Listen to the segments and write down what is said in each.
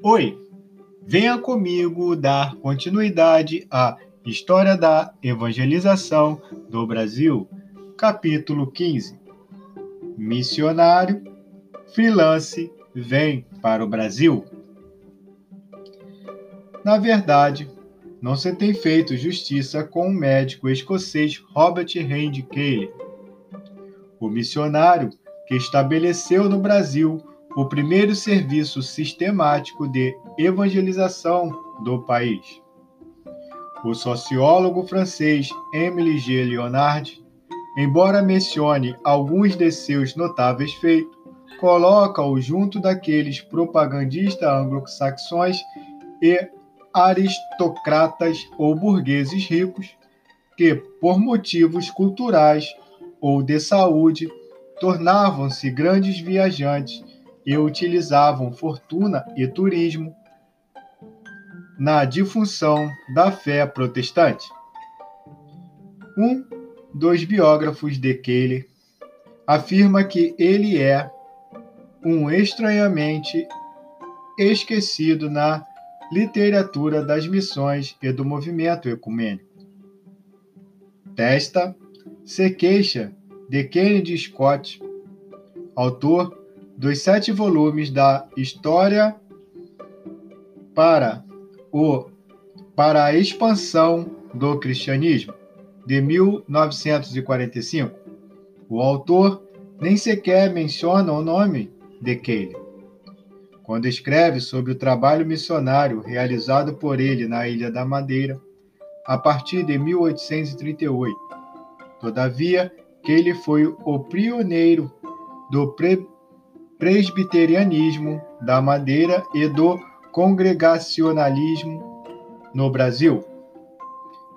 Oi, venha comigo dar continuidade à História da Evangelização do Brasil, capítulo 15. Missionário, freelance, vem para o Brasil. Na verdade, não se tem feito justiça com o médico escocês Robert Hand Cayley, o missionário que estabeleceu no Brasil o primeiro serviço sistemático de evangelização do país. O sociólogo francês Émile G. Leonard, embora mencione alguns de seus notáveis feitos, coloca-o junto daqueles propagandistas anglo-saxões e aristocratas ou burgueses ricos que, por motivos culturais ou de saúde, tornavam-se grandes viajantes e utilizavam fortuna e turismo na difusão da fé protestante. Um dos biógrafos de Kelly afirma que ele é um estranhamente esquecido na literatura das missões e do movimento ecumênico. Testa se queixa de Kennedy Scott, autor dos sete volumes da História para, o, para a Expansão do Cristianismo, de 1945. O autor nem sequer menciona o nome de Cayley. Quando escreve sobre o trabalho missionário realizado por ele na Ilha da Madeira, a partir de 1838. Todavia, Cayley foi o pioneiro do pre presbiterianismo da Madeira e do congregacionalismo no Brasil,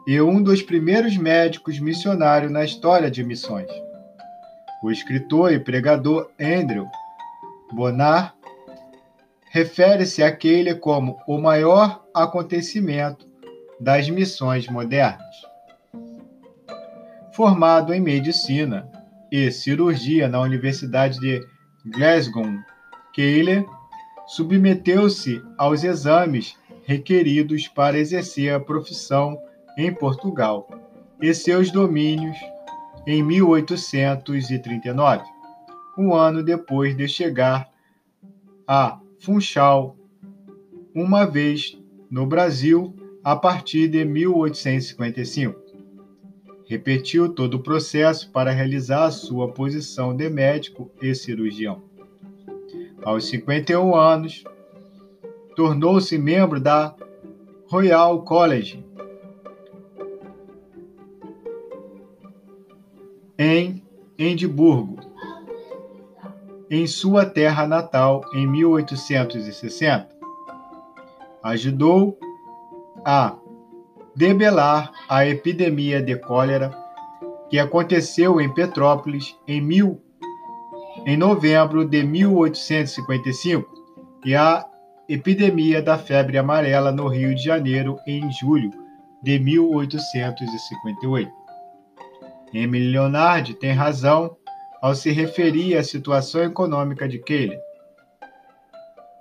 e um dos primeiros médicos missionários na história de missões. O escritor e pregador Andrew Bonar refere-se àquele como o maior acontecimento das missões modernas. Formado em medicina e cirurgia na Universidade de Glasgow, Keiler submeteu-se aos exames requeridos para exercer a profissão em Portugal e seus domínios em 1839, um ano depois de chegar a Funchal, uma vez no Brasil, a partir de 1855. Repetiu todo o processo para realizar a sua posição de médico e cirurgião. Aos 51 anos, tornou-se membro da Royal College em Edimburgo, em sua terra natal em 1860. Ajudou a debelar a epidemia de cólera que aconteceu em Petrópolis em, mil, em novembro de 1855 e a epidemia da febre amarela no Rio de Janeiro em julho de 1858. Emile Leonardi tem razão ao se referir à situação econômica de Kelly.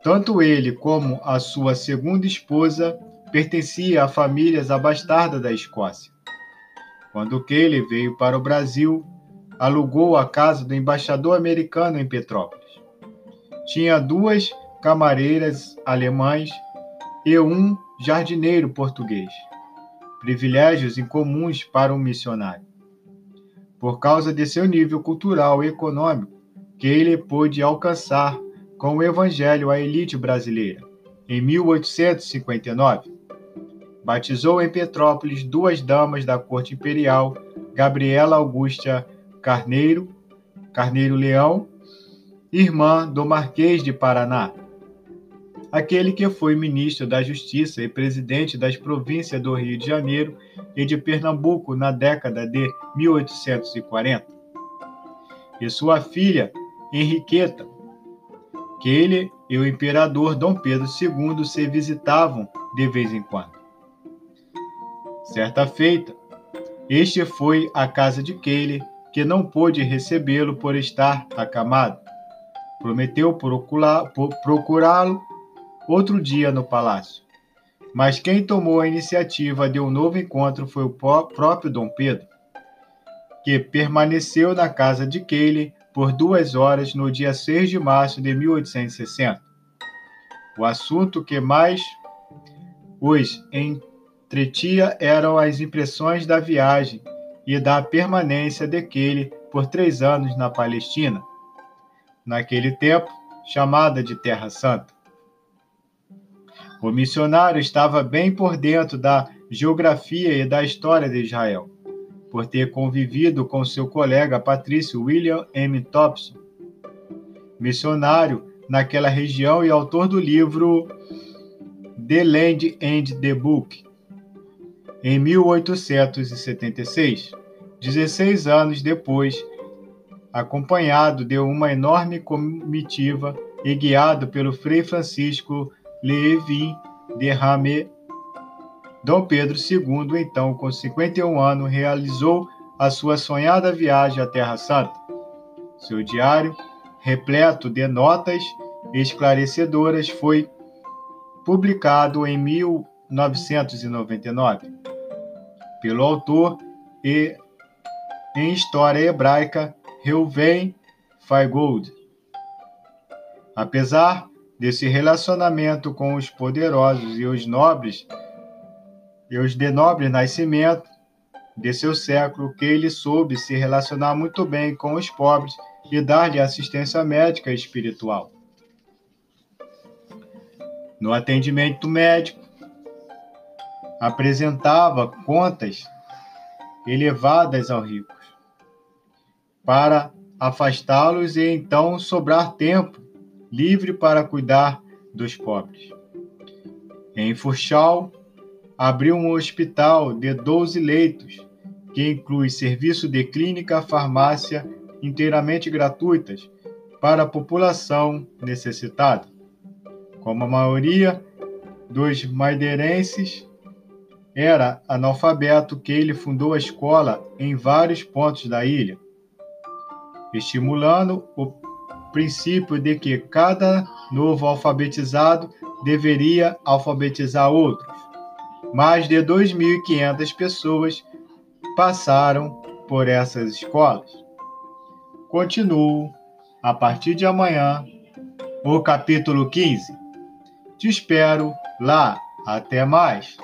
Tanto ele como a sua segunda esposa pertencia a famílias abastardas da Escócia. Quando Kelly veio para o Brasil, alugou a casa do embaixador americano em Petrópolis. Tinha duas camareiras alemães e um jardineiro português. Privilégios incomuns para um missionário. Por causa de seu nível cultural e econômico, Kelly pôde alcançar com o evangelho a elite brasileira. Em 1859, batizou em Petrópolis duas damas da corte imperial, Gabriela Augusta Carneiro, Carneiro Leão, irmã do Marquês de Paraná, aquele que foi ministro da Justiça e presidente das províncias do Rio de Janeiro e de Pernambuco na década de 1840. E sua filha, Henriqueta, que ele e o imperador Dom Pedro II se visitavam de vez em quando. Certa feita, este foi à casa de Keile, que não pôde recebê-lo por estar acamado. Prometeu procurá-lo, outro dia no palácio. Mas quem tomou a iniciativa de um novo encontro foi o próprio Dom Pedro, que permaneceu na casa de Keile por duas horas no dia 6 de março de 1860. O assunto que mais os entretia eram as impressões da viagem e da permanência Keile por três anos na Palestina, naquele tempo chamada de Terra Santa. O missionário estava bem por dentro da geografia e da história de Israel, por ter convivido com seu colega patrício William M. Thompson, missionário naquela região e autor do livro The Land and the Book, em 1876, 16 anos depois, acompanhado de uma enorme comitiva e guiado pelo Frei Francisco Levin de Ramé, Dom Pedro II, então com 51 anos, realizou a sua sonhada viagem à Terra Santa. Seu diário, repleto de notas esclarecedoras, foi publicado em 1999 pelo autor e em história hebraica Reuven Feigold. Apesar desse relacionamento com os poderosos e os nobres, e os de nobre nascimento de seu século, que ele soube se relacionar muito bem com os pobres e dar-lhe assistência médica e espiritual. No atendimento médico, apresentava contas elevadas aos ricos, para afastá-los e então sobrar tempo livre para cuidar dos pobres. Em Funchal, abriu um hospital de 12 leitos, que inclui serviço de clínica, farmácia inteiramente gratuitas para a população necessitada. Como a maioria dos madeirenses era analfabeto, que ele fundou a escola em vários pontos da ilha, estimulando o princípio de que cada novo alfabetizado deveria alfabetizar outros. Mais de 2.500 pessoas passaram por essas escolas. Continuo a partir de amanhã o capítulo 15. Te espero lá. Até mais!